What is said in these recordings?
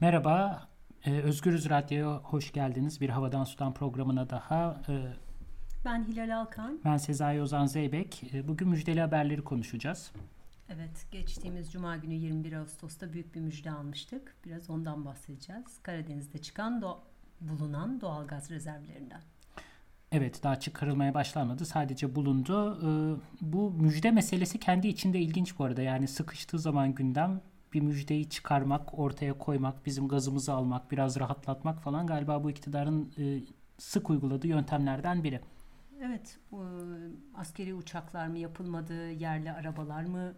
Merhaba, e, Özgürüz Radyo'ya hoş geldiniz. Bir Havadan Sudan programına daha. E, Ben Hilal Alkan. ben Sezai Ozan Zeybek. E, bugün müjdeli haberleri konuşacağız. Evet, geçtiğimiz Cuma günü 21 Ağustos'ta büyük bir müjde almıştık. Biraz ondan bahsedeceğiz. Karadeniz'de çıkan do- bulunan doğalgaz rezervlerinden. Evet, daha çıkarılmaya başlanmadı. Sadece bulundu. E, bu müjde meselesi kendi içinde ilginç bu arada. Yani sıkıştığı zaman gündem bir müjdeyi çıkarmak, ortaya koymak, bizim gazımızı almak, biraz rahatlatmak falan galiba bu iktidarın e, sık uyguladığı yöntemlerden biri. Evet, bu askeri uçaklar mı yapılmadı, yerli arabalar mı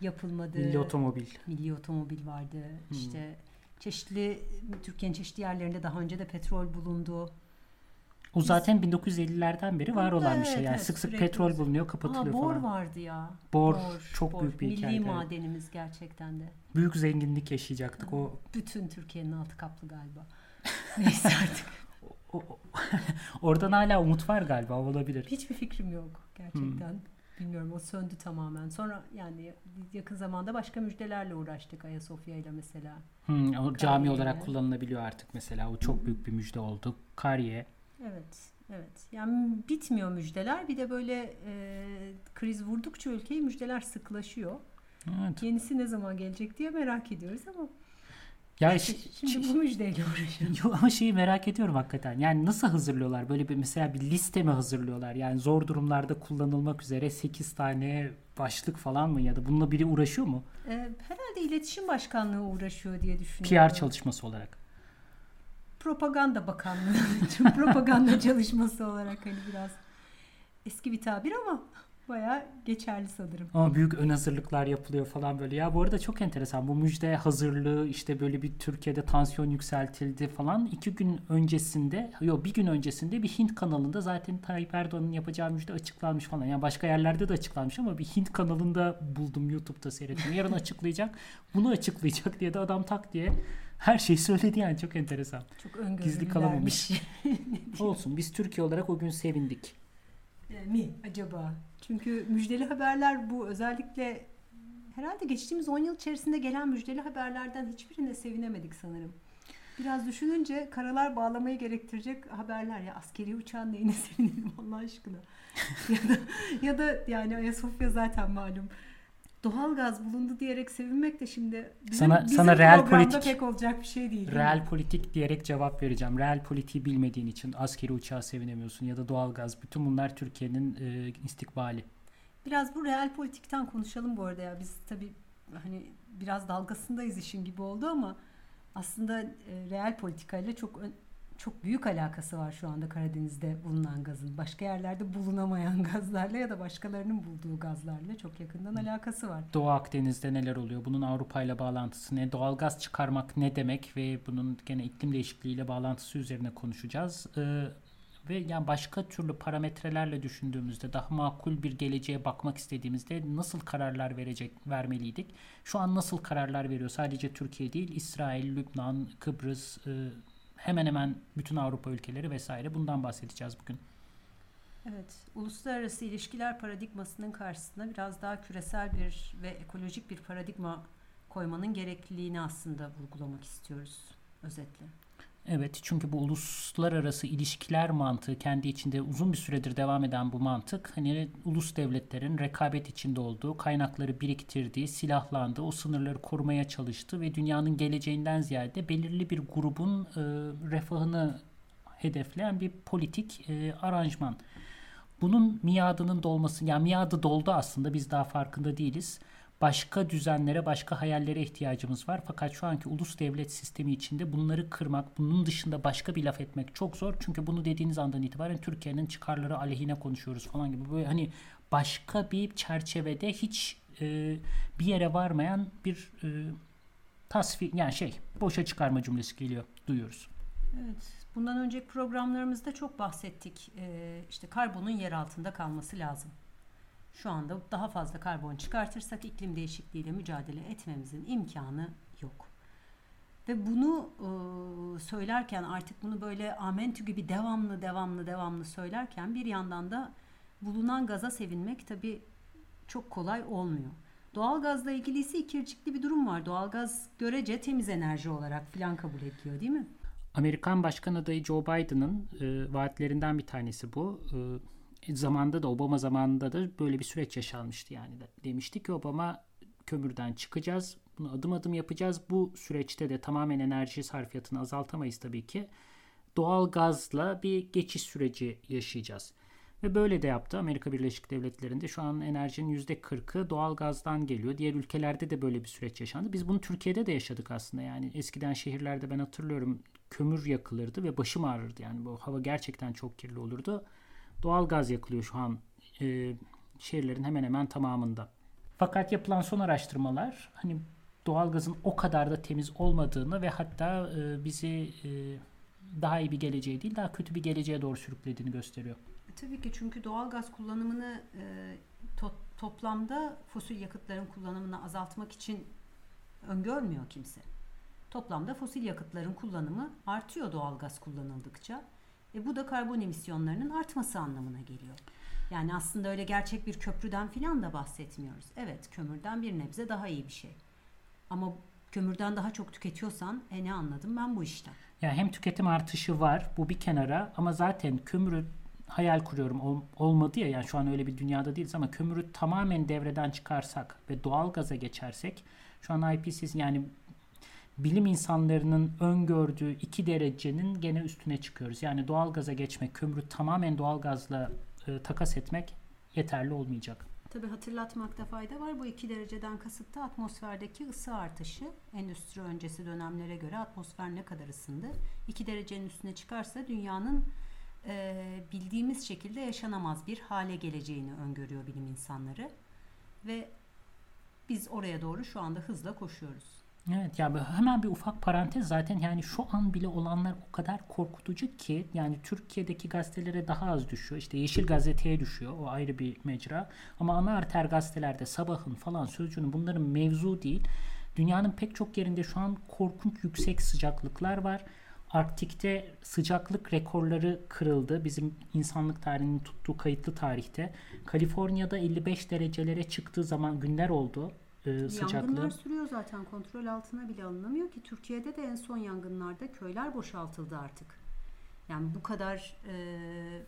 yapılmadı? Milli otomobil. Milli otomobil vardı. İşte çeşitli Türkiye'nin çeşitli yerlerinde daha önce de petrol bulundu. O zaten 1950'lerden beri var olan bir şey. Yani evet, sık sık sürekli. petrol bulunuyor, Aa, kapatılıyor bor falan. vardı ya. Bor, çok büyük bir Milli hikaye. madenimiz gerçekten de. Büyük zenginlik yaşayacaktık. O, Bütün Türkiye'nin altı kaplı galiba. Neyse artık. o- o- oradan hala umut var galiba olabilir. Hiçbir fikrim yok gerçekten. Hmm. Bilmiyorum o söndü tamamen. Sonra yani yakın zamanda başka müjdelerle uğraştık Ayasofya ile mesela. Hmm, o cami Kariye. olarak kullanılabiliyor artık mesela. O çok büyük bir müjde oldu. Kariye. Evet, evet. Yani bitmiyor müjdeler. Bir de böyle e, kriz vurdukça ülkeyi müjdeler sıklaşıyor. Evet. Yenisi ne zaman gelecek diye merak ediyoruz ama Ya ş- şimdi bu müjdeyle uğraşalım. Yo, ama şeyi merak ediyorum hakikaten. Yani nasıl hazırlıyorlar? Böyle bir mesela bir liste mi hazırlıyorlar? Yani zor durumlarda kullanılmak üzere 8 tane başlık falan mı ya da bununla biri uğraşıyor mu? E, herhalde iletişim başkanlığı uğraşıyor diye düşünüyorum. PR çalışması olarak. Propaganda bakanlığı için propaganda çalışması olarak hani biraz eski bir tabir ama bayağı geçerli sanırım. Ama büyük ön hazırlıklar yapılıyor falan böyle. Ya bu arada çok enteresan. Bu müjde hazırlığı işte böyle bir Türkiye'de tansiyon yükseltildi falan. iki gün öncesinde, yok bir gün öncesinde bir Hint kanalında zaten Tayyip Erdoğan'ın yapacağı müjde açıklanmış falan. Yani başka yerlerde de açıklanmış ama bir Hint kanalında buldum YouTube'da seyrettim. Yarın açıklayacak, bunu açıklayacak diye de adam tak diye her şeyi söyledi yani çok enteresan. Çok. Gizli kalamamış. Olsun biz Türkiye olarak o gün sevindik. mi acaba? Çünkü müjdeli haberler bu özellikle herhalde geçtiğimiz 10 yıl içerisinde gelen müjdeli haberlerden hiçbirine sevinemedik sanırım. Biraz düşününce karalar bağlamayı gerektirecek haberler ya askeri uçağın neyine sevinelim Allah aşkına. ya da ya da yani Ayasofya zaten malum. Doğalgaz bulundu diyerek sevinmek de şimdi bizim, Sana- bizim sana real politik- pek olacak bir şey değil. değil mi? Real politik diyerek cevap vereceğim. Real politiği bilmediğin için askeri uçağa sevinemiyorsun ya da doğalgaz. Bütün bunlar Türkiye'nin e, istikbali. Biraz bu real politikten konuşalım bu arada ya. Biz tabii hani biraz dalgasındayız işin gibi oldu ama aslında e, real politikayla çok ön- çok büyük alakası var şu anda Karadeniz'de bulunan gazın. Başka yerlerde bulunamayan gazlarla ya da başkalarının bulduğu gazlarla çok yakından alakası var. Doğu Akdeniz'de neler oluyor? Bunun Avrupa ile bağlantısı ne? Doğalgaz çıkarmak ne demek ve bunun gene iklim değişikliğiyle bağlantısı üzerine konuşacağız. Ee, ve yani başka türlü parametrelerle düşündüğümüzde daha makul bir geleceğe bakmak istediğimizde nasıl kararlar verecek vermeliydik? Şu an nasıl kararlar veriyor? Sadece Türkiye değil, İsrail, Lübnan, Kıbrıs, e, hemen hemen bütün Avrupa ülkeleri vesaire bundan bahsedeceğiz bugün. Evet, uluslararası ilişkiler paradigmasının karşısına biraz daha küresel bir ve ekolojik bir paradigma koymanın gerekliliğini aslında vurgulamak istiyoruz özetle. Evet çünkü bu uluslararası ilişkiler mantığı kendi içinde uzun bir süredir devam eden bu mantık hani ulus devletlerin rekabet içinde olduğu, kaynakları biriktirdiği, silahlandığı, o sınırları korumaya çalıştığı ve dünyanın geleceğinden ziyade belirli bir grubun e, refahını hedefleyen bir politik e, aranjman. Bunun miadının dolması, yani miadı doldu aslında biz daha farkında değiliz. Başka düzenlere, başka hayallere ihtiyacımız var. Fakat şu anki ulus devlet sistemi içinde bunları kırmak, bunun dışında başka bir laf etmek çok zor. Çünkü bunu dediğiniz andan itibaren Türkiye'nin çıkarları aleyhine konuşuyoruz falan gibi. Böyle hani başka bir çerçevede hiç e, bir yere varmayan bir e, tasvir, yani şey boşa çıkarma cümlesi geliyor, duyuyoruz. Evet, bundan önceki programlarımızda çok bahsettik. Ee, işte karbonun yer altında kalması lazım. Şu anda daha fazla karbon çıkartırsak iklim değişikliğiyle mücadele etmemizin imkanı yok. Ve bunu e, söylerken artık bunu böyle amentü gibi devamlı devamlı devamlı söylerken bir yandan da bulunan gaza sevinmek tabii çok kolay olmuyor. Doğalgazla ilgili ise ikircikli bir durum var. Doğalgaz görece temiz enerji olarak filan kabul ediliyor değil mi? Amerikan Başkan adayı Joe Biden'ın e, vaatlerinden bir tanesi bu. E, zamanda da Obama zamanında da böyle bir süreç yaşanmıştı yani. De. Demişti ki Obama kömürden çıkacağız. Bunu adım adım yapacağız. Bu süreçte de tamamen enerji sarfiyatını azaltamayız tabii ki. Doğal gazla bir geçiş süreci yaşayacağız. Ve böyle de yaptı. Amerika Birleşik Devletleri'nde şu an enerjinin %40'ı doğal gazdan geliyor. Diğer ülkelerde de böyle bir süreç yaşandı. Biz bunu Türkiye'de de yaşadık aslında. Yani eskiden şehirlerde ben hatırlıyorum kömür yakılırdı ve başım ağrırdı. Yani bu hava gerçekten çok kirli olurdu. Doğal gaz yakılıyor şu an e, şehirlerin hemen hemen tamamında. Fakat yapılan son araştırmalar hani doğal gazın o kadar da temiz olmadığını ve hatta e, bizi e, daha iyi bir geleceğe değil daha kötü bir geleceğe doğru sürüklediğini gösteriyor. E, tabii ki çünkü doğal gaz kullanımını e, to- toplamda fosil yakıtların kullanımını azaltmak için öngörmüyor kimse. Toplamda fosil yakıtların kullanımı artıyor doğal gaz kullanıldıkça. E bu da karbon emisyonlarının artması anlamına geliyor. Yani aslında öyle gerçek bir köprüden filan da bahsetmiyoruz. Evet kömürden bir nebze daha iyi bir şey. Ama kömürden daha çok tüketiyorsan e ne anladım ben bu işten. Yani hem tüketim artışı var bu bir kenara ama zaten kömürü hayal kuruyorum ol, olmadı ya yani şu an öyle bir dünyada değiliz ama kömürü tamamen devreden çıkarsak ve doğal gaza geçersek şu an IPCC yani bilim insanlarının öngördüğü 2 derecenin gene üstüne çıkıyoruz. Yani doğal gaza geçmek, kömürü tamamen doğal gazla e, takas etmek yeterli olmayacak. Tabi hatırlatmakta fayda var. Bu 2 dereceden kasıt atmosferdeki ısı artışı. Endüstri öncesi dönemlere göre atmosfer ne kadar ısındı? 2 derecenin üstüne çıkarsa dünyanın e, bildiğimiz şekilde yaşanamaz bir hale geleceğini öngörüyor bilim insanları. Ve biz oraya doğru şu anda hızla koşuyoruz. Evet ya hemen bir ufak parantez zaten yani şu an bile olanlar o kadar korkutucu ki yani Türkiye'deki gazetelere daha az düşüyor. İşte Yeşil Gazete'ye düşüyor. O ayrı bir mecra. Ama ana arter gazetelerde sabahın falan sözcüğünün bunların mevzu değil. Dünyanın pek çok yerinde şu an korkunç yüksek sıcaklıklar var. Arktik'te sıcaklık rekorları kırıldı. Bizim insanlık tarihinin tuttuğu kayıtlı tarihte. Kaliforniya'da 55 derecelere çıktığı zaman günler oldu e, sıcaklığı. Yangınlar sürüyor zaten kontrol altına bile alınamıyor ki Türkiye'de de en son yangınlarda köyler boşaltıldı artık. Yani bu kadar e,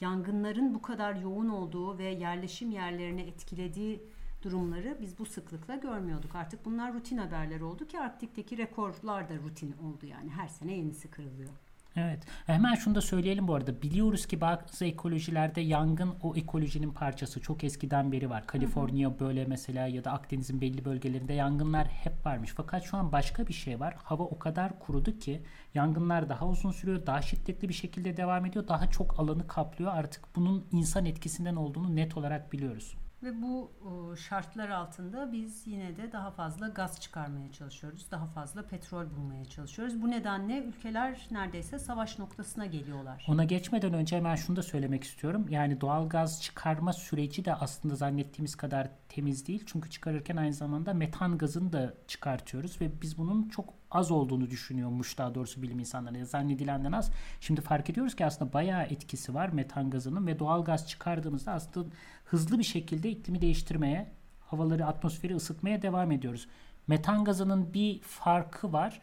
yangınların bu kadar yoğun olduğu ve yerleşim yerlerini etkilediği durumları biz bu sıklıkla görmüyorduk. Artık bunlar rutin haberler oldu ki Arktik'teki rekorlar da rutin oldu yani her sene yenisi kırılıyor. Evet. Hemen şunu da söyleyelim bu arada. Biliyoruz ki bazı ekolojilerde yangın o ekolojinin parçası. Çok eskiden beri var. Kaliforniya böyle mesela ya da Akdeniz'in belli bölgelerinde yangınlar hep varmış. Fakat şu an başka bir şey var. Hava o kadar kurudu ki yangınlar daha uzun sürüyor. Daha şiddetli bir şekilde devam ediyor. Daha çok alanı kaplıyor. Artık bunun insan etkisinden olduğunu net olarak biliyoruz. Ve bu şartlar altında biz yine de daha fazla gaz çıkarmaya çalışıyoruz. Daha fazla petrol bulmaya çalışıyoruz. Bu nedenle ülkeler neredeyse savaş noktasına geliyorlar. Ona geçmeden önce hemen şunu da söylemek istiyorum. Yani doğal gaz çıkarma süreci de aslında zannettiğimiz kadar temiz değil. Çünkü çıkarırken aynı zamanda metan gazını da çıkartıyoruz ve biz bunun çok az olduğunu düşünüyormuş daha doğrusu bilim insanları. Zannedilenden az. Şimdi fark ediyoruz ki aslında bayağı etkisi var metan gazının ve doğal gaz çıkardığımızda aslında hızlı bir şekilde iklimi değiştirmeye, havaları, atmosferi ısıtmaya devam ediyoruz. Metan gazının bir farkı var.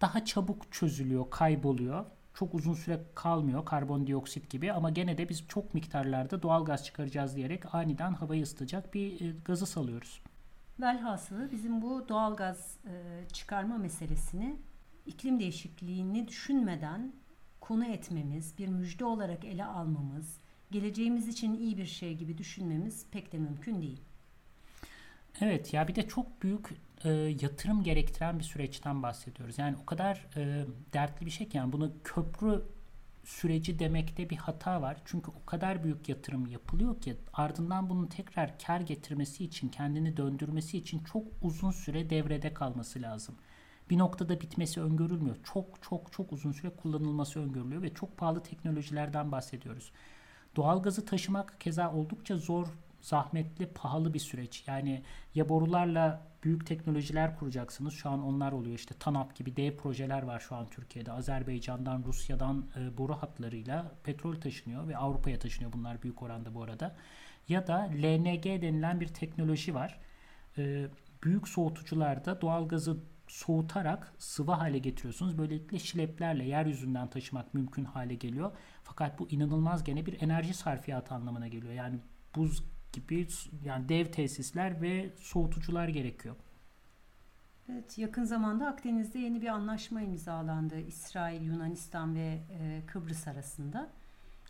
Daha çabuk çözülüyor, kayboluyor. Çok uzun süre kalmıyor karbondioksit gibi ama gene de biz çok miktarlarda doğal gaz çıkaracağız diyerek aniden havayı ısıtacak bir e, gazı salıyoruz. Velhasılı bizim bu doğal gaz e, çıkarma meselesini iklim değişikliğini düşünmeden konu etmemiz, bir müjde olarak ele almamız, geleceğimiz için iyi bir şey gibi düşünmemiz pek de mümkün değil. Evet ya bir de çok büyük e, yatırım gerektiren bir süreçten bahsediyoruz. Yani o kadar e, dertli bir şey ki yani bunu köprü süreci demekte bir hata var. Çünkü o kadar büyük yatırım yapılıyor ki ardından bunun tekrar kar getirmesi için, kendini döndürmesi için çok uzun süre devrede kalması lazım. Bir noktada bitmesi öngörülmüyor. Çok çok çok uzun süre kullanılması öngörülüyor ve çok pahalı teknolojilerden bahsediyoruz. Doğalgazı taşımak keza oldukça zor, zahmetli, pahalı bir süreç. Yani ya borularla büyük teknolojiler kuracaksınız. Şu an onlar oluyor. İşte TANAP gibi dev projeler var şu an Türkiye'de. Azerbaycan'dan, Rusya'dan e, boru hatlarıyla petrol taşınıyor ve Avrupa'ya taşınıyor bunlar büyük oranda bu arada. Ya da LNG denilen bir teknoloji var. e, büyük soğutucularda doğalgazı soğutarak sıvı hale getiriyorsunuz. Böylelikle şileplerle yeryüzünden taşımak mümkün hale geliyor. Fakat bu inanılmaz gene bir enerji sarfiyatı anlamına geliyor. Yani buz gibi yani dev tesisler ve soğutucular gerekiyor. Evet, yakın zamanda Akdeniz'de yeni bir anlaşma imzalandı. İsrail, Yunanistan ve e, Kıbrıs arasında.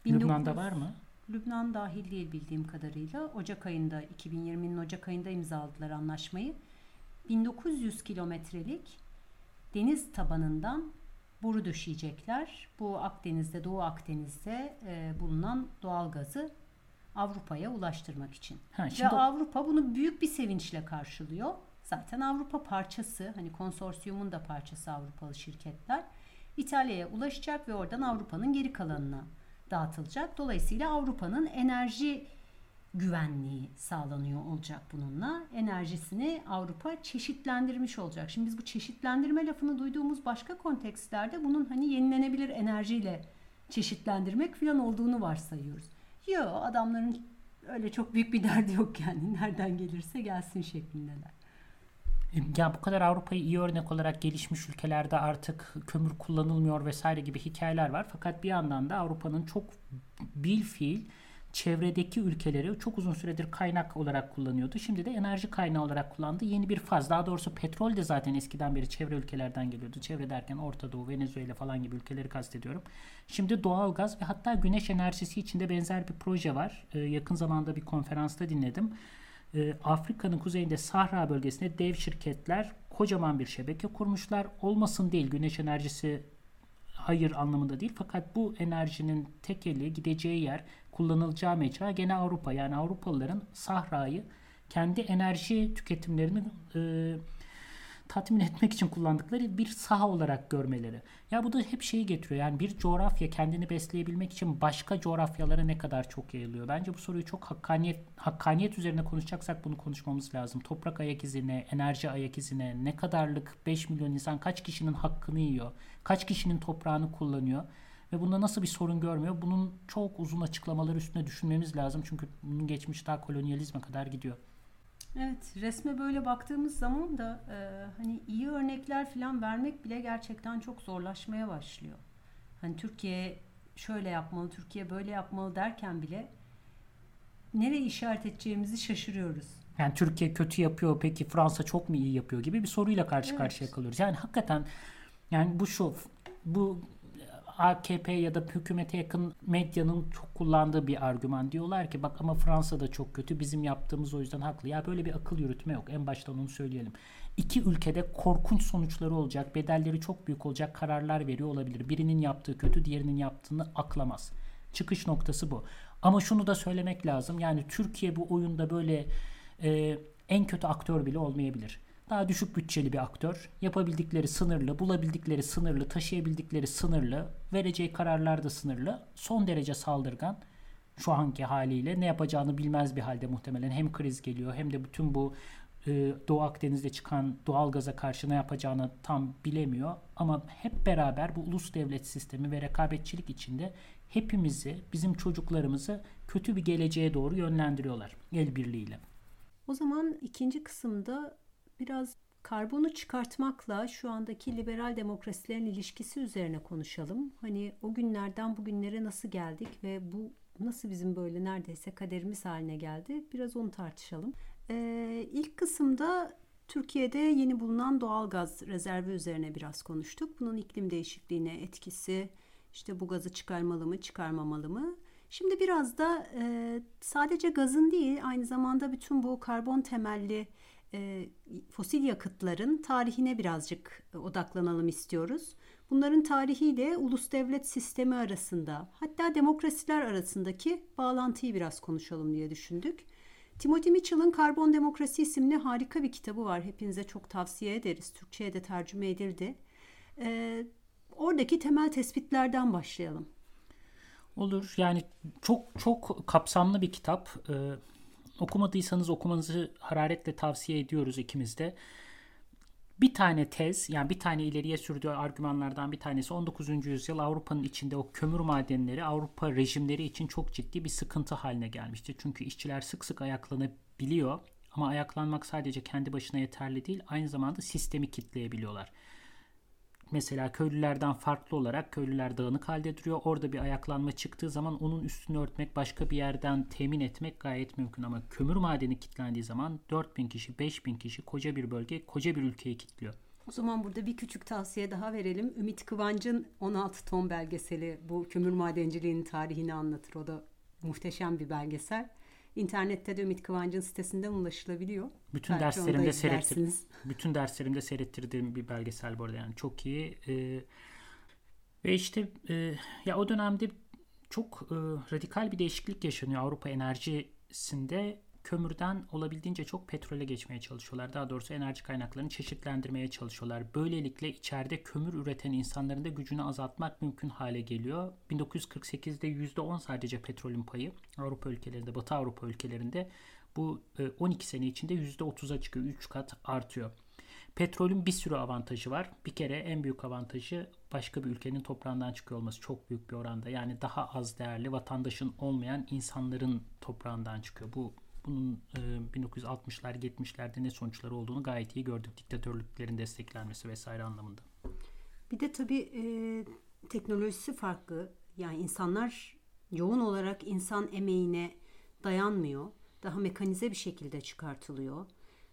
Lübnan'da var mı? Lübnan dahil değil bildiğim kadarıyla. Ocak ayında, 2020'nin Ocak ayında imzaladılar anlaşmayı. 1900 kilometrelik deniz tabanından boru döşeyecekler. Bu Akdeniz'de, Doğu Akdeniz'de e, bulunan doğal gazı Avrupa'ya ulaştırmak için. Ha, şimdi Ve Avrupa bunu büyük bir sevinçle karşılıyor. Zaten Avrupa parçası, hani konsorsiyumun da parçası Avrupalı şirketler. İtalya'ya ulaşacak ve oradan Avrupa'nın geri kalanına dağıtılacak. Dolayısıyla Avrupa'nın enerji güvenliği sağlanıyor olacak bununla. Enerjisini Avrupa çeşitlendirmiş olacak. Şimdi biz bu çeşitlendirme lafını duyduğumuz başka kontekstlerde bunun hani yenilenebilir enerjiyle çeşitlendirmek falan olduğunu varsayıyoruz. Yok adamların öyle çok büyük bir derdi yok yani. Nereden gelirse gelsin şeklindeler. Ya bu kadar Avrupa'yı iyi örnek olarak gelişmiş ülkelerde artık kömür kullanılmıyor vesaire gibi hikayeler var. Fakat bir yandan da Avrupa'nın çok bil fiil çevredeki ülkeleri çok uzun süredir kaynak olarak kullanıyordu. Şimdi de enerji kaynağı olarak kullandı. Yeni bir faz. Daha doğrusu petrol de zaten eskiden beri çevre ülkelerden geliyordu. Çevre derken Orta Doğu, Venezuela falan gibi ülkeleri kastediyorum. Şimdi doğal gaz ve hatta güneş enerjisi içinde benzer bir proje var. Ee, yakın zamanda bir konferansta dinledim. Ee, Afrika'nın kuzeyinde Sahra bölgesinde dev şirketler kocaman bir şebeke kurmuşlar. Olmasın değil güneş enerjisi hayır anlamında değil. Fakat bu enerjinin tekeli gideceği yer kullanılacağı mecra gene Avrupa. Yani Avrupalıların Sahra'yı kendi enerji tüketimlerini e, tatmin etmek için kullandıkları bir saha olarak görmeleri. Ya bu da hep şeyi getiriyor. Yani bir coğrafya kendini besleyebilmek için başka coğrafyalara ne kadar çok yayılıyor? Bence bu soruyu çok hakkaniyet hakkaniyet üzerine konuşacaksak bunu konuşmamız lazım. Toprak ayak izine, enerji ayak izine, ne kadarlık 5 milyon insan kaç kişinin hakkını yiyor? Kaç kişinin toprağını kullanıyor? ve bunda nasıl bir sorun görmüyor? Bunun çok uzun açıklamaları üstüne düşünmemiz lazım. Çünkü bunun geçmiş daha kolonyalizme kadar gidiyor. Evet, resme böyle baktığımız zaman da e, hani iyi örnekler falan vermek bile gerçekten çok zorlaşmaya başlıyor. Hani Türkiye şöyle yapmalı, Türkiye böyle yapmalı derken bile nereye işaret edeceğimizi şaşırıyoruz. Yani Türkiye kötü yapıyor peki Fransa çok mu iyi yapıyor gibi bir soruyla karşı evet. karşıya kalıyoruz. Yani hakikaten yani bu şu bu AKP ya da hükümete yakın medyanın çok kullandığı bir argüman. Diyorlar ki bak ama Fransa da çok kötü bizim yaptığımız o yüzden haklı. Ya böyle bir akıl yürütme yok. En baştan onu söyleyelim. İki ülkede korkunç sonuçları olacak, bedelleri çok büyük olacak kararlar veriyor olabilir. Birinin yaptığı kötü, diğerinin yaptığını aklamaz. Çıkış noktası bu. Ama şunu da söylemek lazım. Yani Türkiye bu oyunda böyle e, en kötü aktör bile olmayabilir daha düşük bütçeli bir aktör. Yapabildikleri sınırlı, bulabildikleri sınırlı, taşıyabildikleri sınırlı, vereceği kararlar da sınırlı. Son derece saldırgan şu anki haliyle ne yapacağını bilmez bir halde muhtemelen hem kriz geliyor hem de bütün bu e, Doğu Akdeniz'de çıkan doğal gaza karşı ne yapacağını tam bilemiyor. Ama hep beraber bu ulus devlet sistemi ve rekabetçilik içinde hepimizi, bizim çocuklarımızı kötü bir geleceğe doğru yönlendiriyorlar el birliğiyle. O zaman ikinci kısımda biraz karbonu çıkartmakla şu andaki liberal demokrasilerin ilişkisi üzerine konuşalım. Hani o günlerden bugünlere nasıl geldik ve bu nasıl bizim böyle neredeyse kaderimiz haline geldi? Biraz onu tartışalım. Ee, ilk kısımda Türkiye'de yeni bulunan doğal gaz rezervi üzerine biraz konuştuk. Bunun iklim değişikliğine etkisi, işte bu gazı çıkarmalı mı, çıkarmamalı mı? Şimdi biraz da e, sadece gazın değil, aynı zamanda bütün bu karbon temelli e, fosil yakıtların tarihine birazcık e, odaklanalım istiyoruz. Bunların tarihiyle ulus devlet sistemi arasında hatta demokrasiler arasındaki bağlantıyı biraz konuşalım diye düşündük. Timothy Mitchell'ın Karbon Demokrasi isimli harika bir kitabı var. Hepinize çok tavsiye ederiz. Türkçe'ye de tercüme edildi. Ee, oradaki temel tespitlerden başlayalım. Olur. Yani çok çok kapsamlı bir kitap. Ee, Okumadıysanız okumanızı hararetle tavsiye ediyoruz ikimiz de. Bir tane tez yani bir tane ileriye sürdüğü argümanlardan bir tanesi 19. yüzyıl Avrupa'nın içinde o kömür madenleri Avrupa rejimleri için çok ciddi bir sıkıntı haline gelmişti. Çünkü işçiler sık sık ayaklanabiliyor Ama ayaklanmak sadece kendi başına yeterli değil. Aynı zamanda sistemi kitleyebiliyorlar. Mesela köylülerden farklı olarak köylüler dağınık halde duruyor. Orada bir ayaklanma çıktığı zaman onun üstünü örtmek, başka bir yerden temin etmek gayet mümkün. Ama kömür madeni kilitlendiği zaman 4000 kişi, 5000 kişi koca bir bölge, koca bir ülkeyi kilitliyor. O zaman burada bir küçük tavsiye daha verelim. Ümit Kıvanç'ın 16 ton belgeseli bu kömür madenciliğinin tarihini anlatır. O da muhteşem bir belgesel. İnternette de Ümit Kıvanç'ın sitesinden ulaşılabiliyor. Bütün Belki derslerimde seyrettir, bütün derslerimde seyrettirdiğim bir belgesel bu arada yani çok iyi. Ee, ve işte e, ya o dönemde çok e, radikal bir değişiklik yaşanıyor Avrupa enerjisinde kömürden olabildiğince çok petrole geçmeye çalışıyorlar. Daha doğrusu enerji kaynaklarını çeşitlendirmeye çalışıyorlar. Böylelikle içeride kömür üreten insanların da gücünü azaltmak mümkün hale geliyor. 1948'de %10 sadece petrolün payı Avrupa ülkelerinde, Batı Avrupa ülkelerinde bu 12 e, sene içinde %30'a çıkıyor. 3 kat artıyor. Petrolün bir sürü avantajı var. Bir kere en büyük avantajı başka bir ülkenin toprağından çıkıyor olması çok büyük bir oranda. Yani daha az değerli vatandaşın olmayan insanların toprağından çıkıyor. Bu bunun e, 1960'lar 70'lerde ne sonuçları olduğunu gayet iyi gördük. Diktatörlüklerin desteklenmesi vesaire anlamında. Bir de tabii e, teknolojisi farklı. Yani insanlar yoğun olarak insan emeğine dayanmıyor. Daha mekanize bir şekilde çıkartılıyor.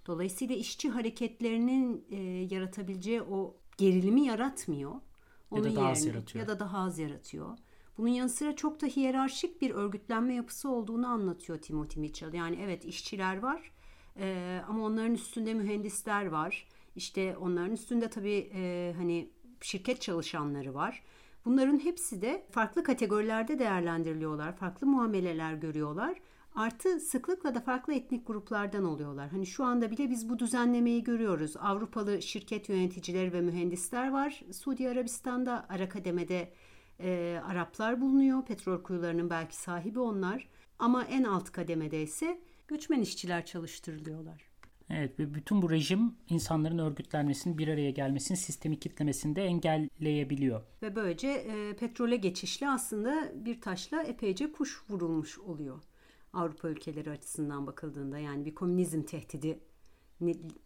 Dolayısıyla işçi hareketlerinin e, yaratabileceği o gerilimi yaratmıyor. Onun ya da daha yerine, az yaratıyor. Ya da daha az yaratıyor. Bunun yanı sıra çok da hiyerarşik bir örgütlenme yapısı olduğunu anlatıyor Timothy Mitchell. Yani evet işçiler var e, ama onların üstünde mühendisler var. İşte onların üstünde tabii e, hani şirket çalışanları var. Bunların hepsi de farklı kategorilerde değerlendiriliyorlar. Farklı muameleler görüyorlar. Artı sıklıkla da farklı etnik gruplardan oluyorlar. Hani şu anda bile biz bu düzenlemeyi görüyoruz. Avrupalı şirket yöneticileri ve mühendisler var. Suudi Arabistan'da ara kademede e, Araplar bulunuyor. Petrol kuyularının belki sahibi onlar. Ama en alt kademede ise göçmen işçiler çalıştırılıyorlar. Evet ve bütün bu rejim insanların örgütlenmesini bir araya gelmesini sistemi kitlemesini de engelleyebiliyor. Ve böylece e, petrole geçişle aslında bir taşla epeyce kuş vurulmuş oluyor. Avrupa ülkeleri açısından bakıldığında yani bir komünizm tehdidi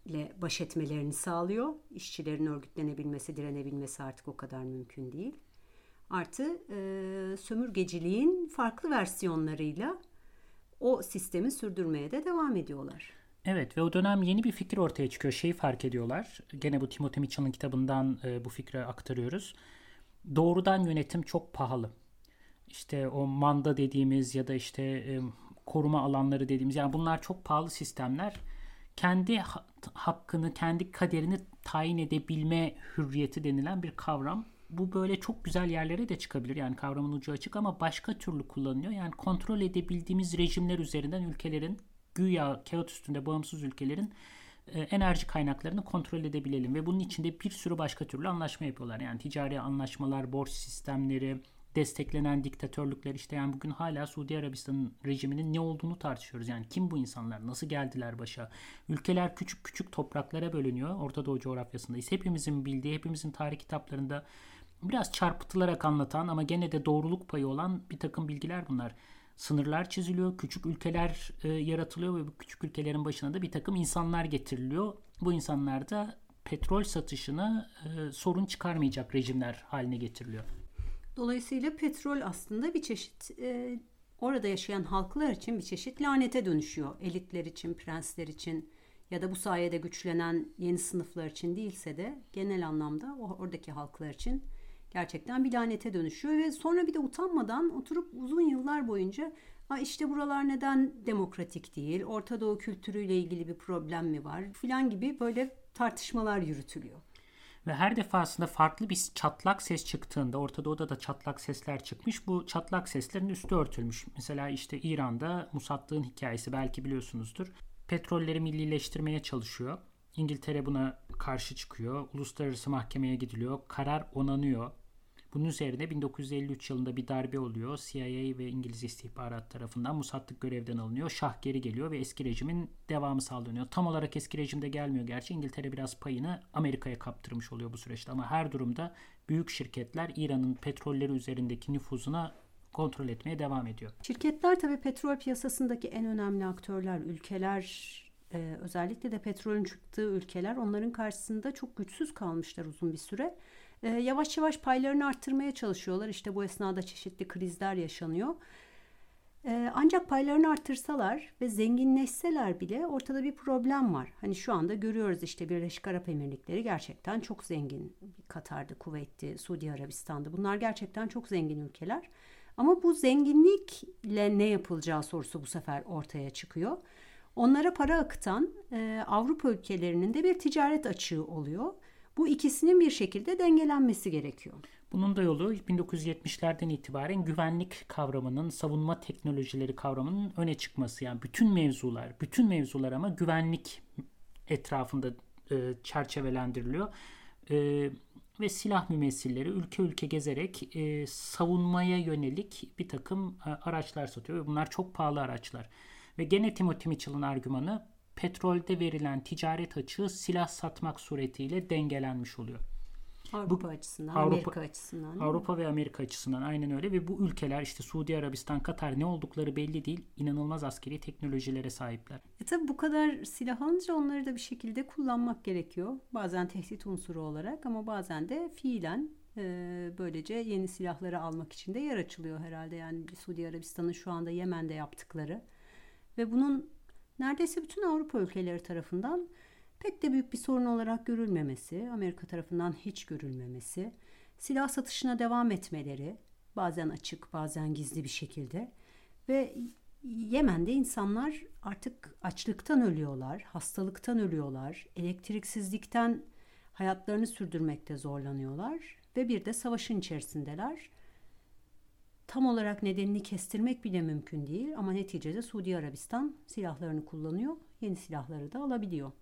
ile baş etmelerini sağlıyor. İşçilerin örgütlenebilmesi, direnebilmesi artık o kadar mümkün değil. Artı e, sömürgeciliğin farklı versiyonlarıyla o sistemi sürdürmeye de devam ediyorlar. Evet ve o dönem yeni bir fikir ortaya çıkıyor. Şeyi fark ediyorlar. Gene bu Timothy Mitchell'ın kitabından e, bu fikri aktarıyoruz. Doğrudan yönetim çok pahalı. İşte o manda dediğimiz ya da işte e, koruma alanları dediğimiz yani bunlar çok pahalı sistemler. Kendi hakkını, kendi kaderini tayin edebilme hürriyeti denilen bir kavram bu böyle çok güzel yerlere de çıkabilir. Yani kavramın ucu açık ama başka türlü kullanılıyor. Yani kontrol edebildiğimiz rejimler üzerinden ülkelerin güya kağıt üstünde bağımsız ülkelerin e, enerji kaynaklarını kontrol edebilelim ve bunun içinde bir sürü başka türlü anlaşma yapıyorlar. Yani ticari anlaşmalar, borç sistemleri, desteklenen diktatörlükler işte yani bugün hala Suudi Arabistan rejiminin ne olduğunu tartışıyoruz. Yani kim bu insanlar? Nasıl geldiler başa? Ülkeler küçük küçük topraklara bölünüyor. Orta Doğu coğrafyasındayız. Hepimizin bildiği, hepimizin tarih kitaplarında biraz çarpıtılarak anlatan ama gene de doğruluk payı olan bir takım bilgiler bunlar. Sınırlar çiziliyor, küçük ülkeler e, yaratılıyor ve bu küçük ülkelerin başına da bir takım insanlar getiriliyor. Bu insanlar da petrol satışını e, sorun çıkarmayacak rejimler haline getiriliyor. Dolayısıyla petrol aslında bir çeşit e, orada yaşayan halklar için bir çeşit lanete dönüşüyor. Elitler için, prensler için ya da bu sayede güçlenen yeni sınıflar için değilse de genel anlamda oradaki halklar için gerçekten bir lanete dönüşüyor ve sonra bir de utanmadan oturup uzun yıllar boyunca Ha işte buralar neden demokratik değil, Orta Doğu kültürüyle ilgili bir problem mi var filan gibi böyle tartışmalar yürütülüyor. Ve her defasında farklı bir çatlak ses çıktığında Orta Doğu'da da çatlak sesler çıkmış. Bu çatlak seslerin üstü örtülmüş. Mesela işte İran'da Musaddığ'ın hikayesi belki biliyorsunuzdur. Petrolleri millileştirmeye çalışıyor. İngiltere buna karşı çıkıyor. Uluslararası mahkemeye gidiliyor. Karar onanıyor. Bunun üzerine 1953 yılında bir darbe oluyor. CIA ve İngiliz istihbarat tarafından Musaddık görevden alınıyor. Şah geri geliyor ve eski rejimin devamı sağlanıyor. Tam olarak eski rejimde gelmiyor gerçi. İngiltere biraz payını Amerika'ya kaptırmış oluyor bu süreçte. Ama her durumda büyük şirketler İran'ın petrolleri üzerindeki nüfuzuna kontrol etmeye devam ediyor. Şirketler tabii petrol piyasasındaki en önemli aktörler. Ülkeler e, özellikle de petrolün çıktığı ülkeler onların karşısında çok güçsüz kalmışlar uzun bir süre. E, yavaş yavaş paylarını arttırmaya çalışıyorlar. İşte bu esnada çeşitli krizler yaşanıyor. E, ancak paylarını arttırsalar ve zenginleşseler bile ortada bir problem var. Hani şu anda görüyoruz işte Birleşik Arap Emirlikleri gerçekten çok zengin. Katar'dı, Kuveyt'ti, Suudi Arabistan'dı. Bunlar gerçekten çok zengin ülkeler. Ama bu zenginlikle ne yapılacağı sorusu bu sefer ortaya çıkıyor. Onlara para akıtan e, Avrupa ülkelerinin de bir ticaret açığı oluyor. Bu ikisinin bir şekilde dengelenmesi gerekiyor. Bunun da yolu 1970'lerden itibaren güvenlik kavramının, savunma teknolojileri kavramının öne çıkması. Yani bütün mevzular, bütün mevzular ama güvenlik etrafında e, çerçevelendiriliyor. E, ve silah mümessilleri ülke ülke gezerek e, savunmaya yönelik bir takım e, araçlar satıyor. Bunlar çok pahalı araçlar. Ve gene Timothy Mitchell'ın argümanı petrolde verilen ticaret açığı silah satmak suretiyle dengelenmiş oluyor. Avrupa bu, açısından, Avrupa, Amerika açısından. Avrupa ve Amerika açısından aynen öyle ve bu ülkeler işte Suudi Arabistan, Katar ne oldukları belli değil. İnanılmaz askeri teknolojilere sahipler. E tabi bu kadar silah alınca onları da bir şekilde kullanmak gerekiyor. Bazen tehdit unsuru olarak ama bazen de fiilen e, böylece yeni silahları almak için de yer açılıyor herhalde. Yani Suudi Arabistan'ın şu anda Yemen'de yaptıkları ve bunun neredeyse bütün Avrupa ülkeleri tarafından pek de büyük bir sorun olarak görülmemesi, Amerika tarafından hiç görülmemesi, silah satışına devam etmeleri, bazen açık, bazen gizli bir şekilde ve Yemen'de insanlar artık açlıktan ölüyorlar, hastalıktan ölüyorlar, elektriksizlikten hayatlarını sürdürmekte zorlanıyorlar ve bir de savaşın içerisindeler. Tam olarak nedenini kestirmek bile mümkün değil ama neticede Suudi Arabistan silahlarını kullanıyor, yeni silahları da alabiliyor.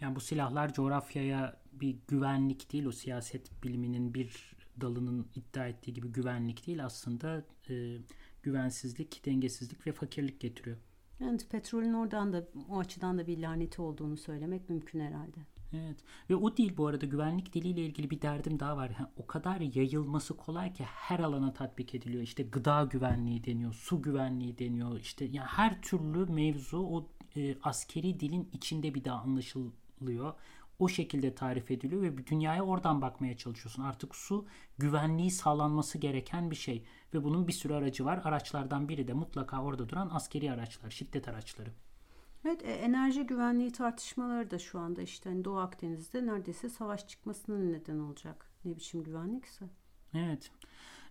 Yani bu silahlar coğrafyaya bir güvenlik değil, o siyaset biliminin bir dalının iddia ettiği gibi güvenlik değil aslında e, güvensizlik, dengesizlik ve fakirlik getiriyor. Yani petrolün oradan da o açıdan da bir laneti olduğunu söylemek mümkün herhalde. Evet ve o değil bu arada güvenlik diliyle ilgili bir derdim daha var. Yani o kadar yayılması kolay ki her alana tatbik ediliyor. İşte gıda güvenliği deniyor, su güvenliği deniyor. İşte yani her türlü mevzu o e, askeri dilin içinde bir daha anlaşıl anlatılıyor. O şekilde tarif ediliyor ve dünyaya oradan bakmaya çalışıyorsun. Artık su güvenliği sağlanması gereken bir şey ve bunun bir sürü aracı var. Araçlardan biri de mutlaka orada duran askeri araçlar, şiddet araçları. Evet, e, enerji güvenliği tartışmaları da şu anda işte hani Doğu Akdeniz'de neredeyse savaş çıkmasının neden olacak. Ne biçim güvenlikse. Evet.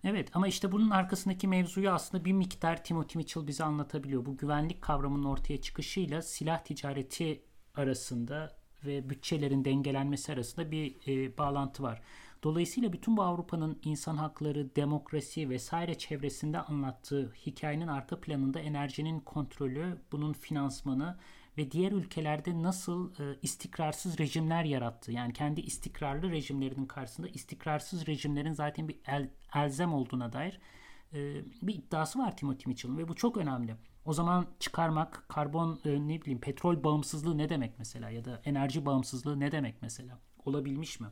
Evet ama işte bunun arkasındaki mevzuyu aslında bir miktar Timothy Mitchell bize anlatabiliyor. Bu güvenlik kavramının ortaya çıkışıyla silah ticareti arasında ve bütçelerin dengelenmesi arasında bir e, bağlantı var. Dolayısıyla bütün bu Avrupa'nın insan hakları, demokrasi vesaire çevresinde anlattığı hikayenin arka planında enerjinin kontrolü, bunun finansmanı ve diğer ülkelerde nasıl e, istikrarsız rejimler yarattı. Yani kendi istikrarlı rejimlerinin karşısında istikrarsız rejimlerin zaten bir el, elzem olduğuna dair e, bir iddiası var Timothy Mitchell'ın ve bu çok önemli. O zaman çıkarmak, karbon e, ne bileyim petrol bağımsızlığı ne demek mesela ya da enerji bağımsızlığı ne demek mesela? Olabilmiş mi?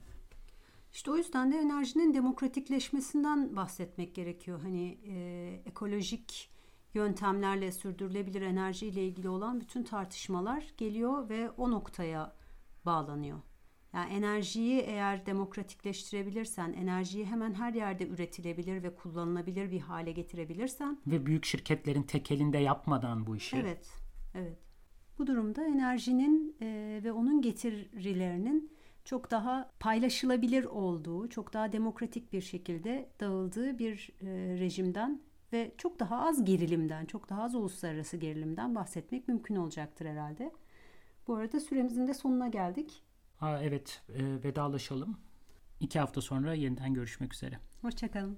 İşte o yüzden de enerjinin demokratikleşmesinden bahsetmek gerekiyor. Hani e, ekolojik yöntemlerle sürdürülebilir enerji ile ilgili olan bütün tartışmalar geliyor ve o noktaya bağlanıyor. Yani enerjiyi eğer demokratikleştirebilirsen, enerjiyi hemen her yerde üretilebilir ve kullanılabilir bir hale getirebilirsen ve büyük şirketlerin tek elinde yapmadan bu işi. Evet. Evet. Bu durumda enerjinin e, ve onun getirilerinin çok daha paylaşılabilir olduğu, çok daha demokratik bir şekilde dağıldığı bir e, rejimden ve çok daha az gerilimden, çok daha az uluslararası gerilimden bahsetmek mümkün olacaktır herhalde. Bu arada süremizin de sonuna geldik. Aa, evet e, vedalaşalım. İki hafta sonra yeniden görüşmek üzere. Hoşçakalın.